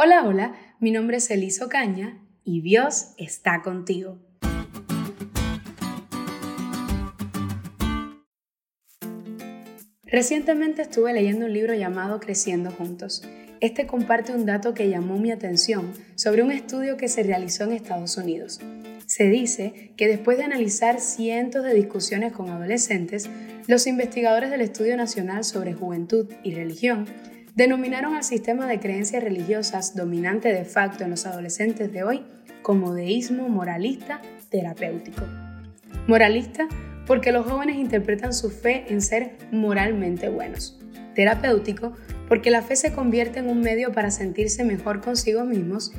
Hola, hola, mi nombre es Eliso Caña y Dios está contigo. Recientemente estuve leyendo un libro llamado Creciendo Juntos. Este comparte un dato que llamó mi atención sobre un estudio que se realizó en Estados Unidos. Se dice que después de analizar cientos de discusiones con adolescentes, los investigadores del Estudio Nacional sobre Juventud y Religión denominaron al sistema de creencias religiosas dominante de facto en los adolescentes de hoy como deísmo moralista terapéutico. Moralista porque los jóvenes interpretan su fe en ser moralmente buenos. Terapéutico porque la fe se convierte en un medio para sentirse mejor consigo mismos.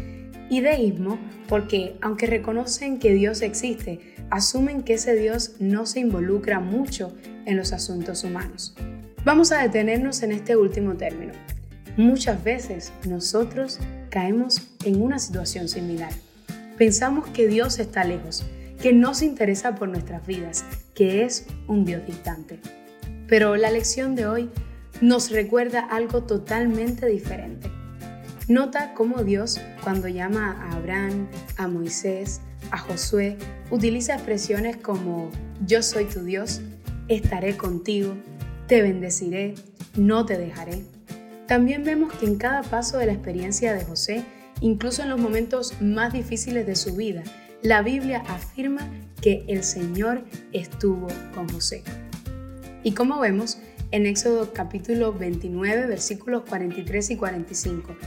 Y deísmo porque, aunque reconocen que Dios existe, asumen que ese Dios no se involucra mucho en los asuntos humanos. Vamos a detenernos en este último término. Muchas veces nosotros caemos en una situación similar. Pensamos que Dios está lejos, que no se interesa por nuestras vidas, que es un Dios distante. Pero la lección de hoy nos recuerda algo totalmente diferente. Nota cómo Dios, cuando llama a Abraham, a Moisés, a Josué, utiliza expresiones como yo soy tu Dios, estaré contigo, te bendeciré, no te dejaré. También vemos que en cada paso de la experiencia de José, incluso en los momentos más difíciles de su vida, la Biblia afirma que el Señor estuvo con José. Y como vemos en Éxodo capítulo 29, versículos 43 y 45,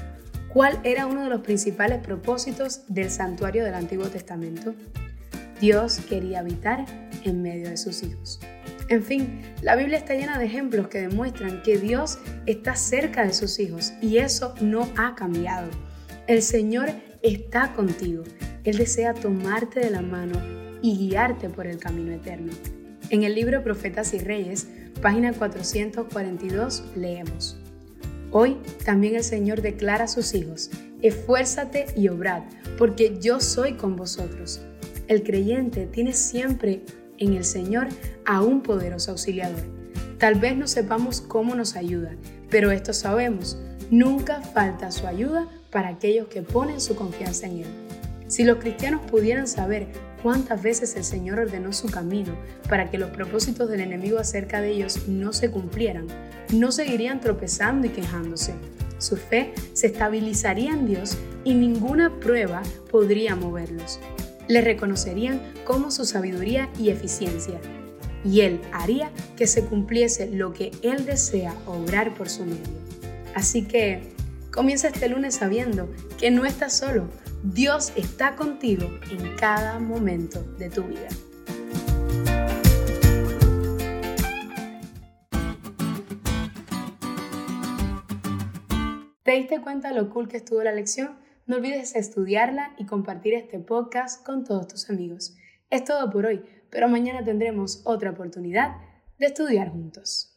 ¿cuál era uno de los principales propósitos del santuario del Antiguo Testamento? Dios quería habitar en medio de sus hijos. En fin, la Biblia está llena de ejemplos que demuestran que Dios está cerca de sus hijos y eso no ha cambiado. El Señor está contigo. Él desea tomarte de la mano y guiarte por el camino eterno. En el libro Profetas y Reyes, página 442, leemos. Hoy también el Señor declara a sus hijos, esfuérzate y obrad, porque yo soy con vosotros. El creyente tiene siempre en el Señor a un poderoso auxiliador. Tal vez no sepamos cómo nos ayuda, pero esto sabemos, nunca falta su ayuda para aquellos que ponen su confianza en Él. Si los cristianos pudieran saber cuántas veces el Señor ordenó su camino para que los propósitos del enemigo acerca de ellos no se cumplieran, no seguirían tropezando y quejándose. Su fe se estabilizaría en Dios y ninguna prueba podría moverlos le reconocerían como su sabiduría y eficiencia, y Él haría que se cumpliese lo que Él desea obrar por su medio. Así que comienza este lunes sabiendo que no estás solo, Dios está contigo en cada momento de tu vida. ¿Te diste cuenta lo cool que estuvo la lección? No olvides estudiarla y compartir este podcast con todos tus amigos. Es todo por hoy, pero mañana tendremos otra oportunidad de estudiar juntos.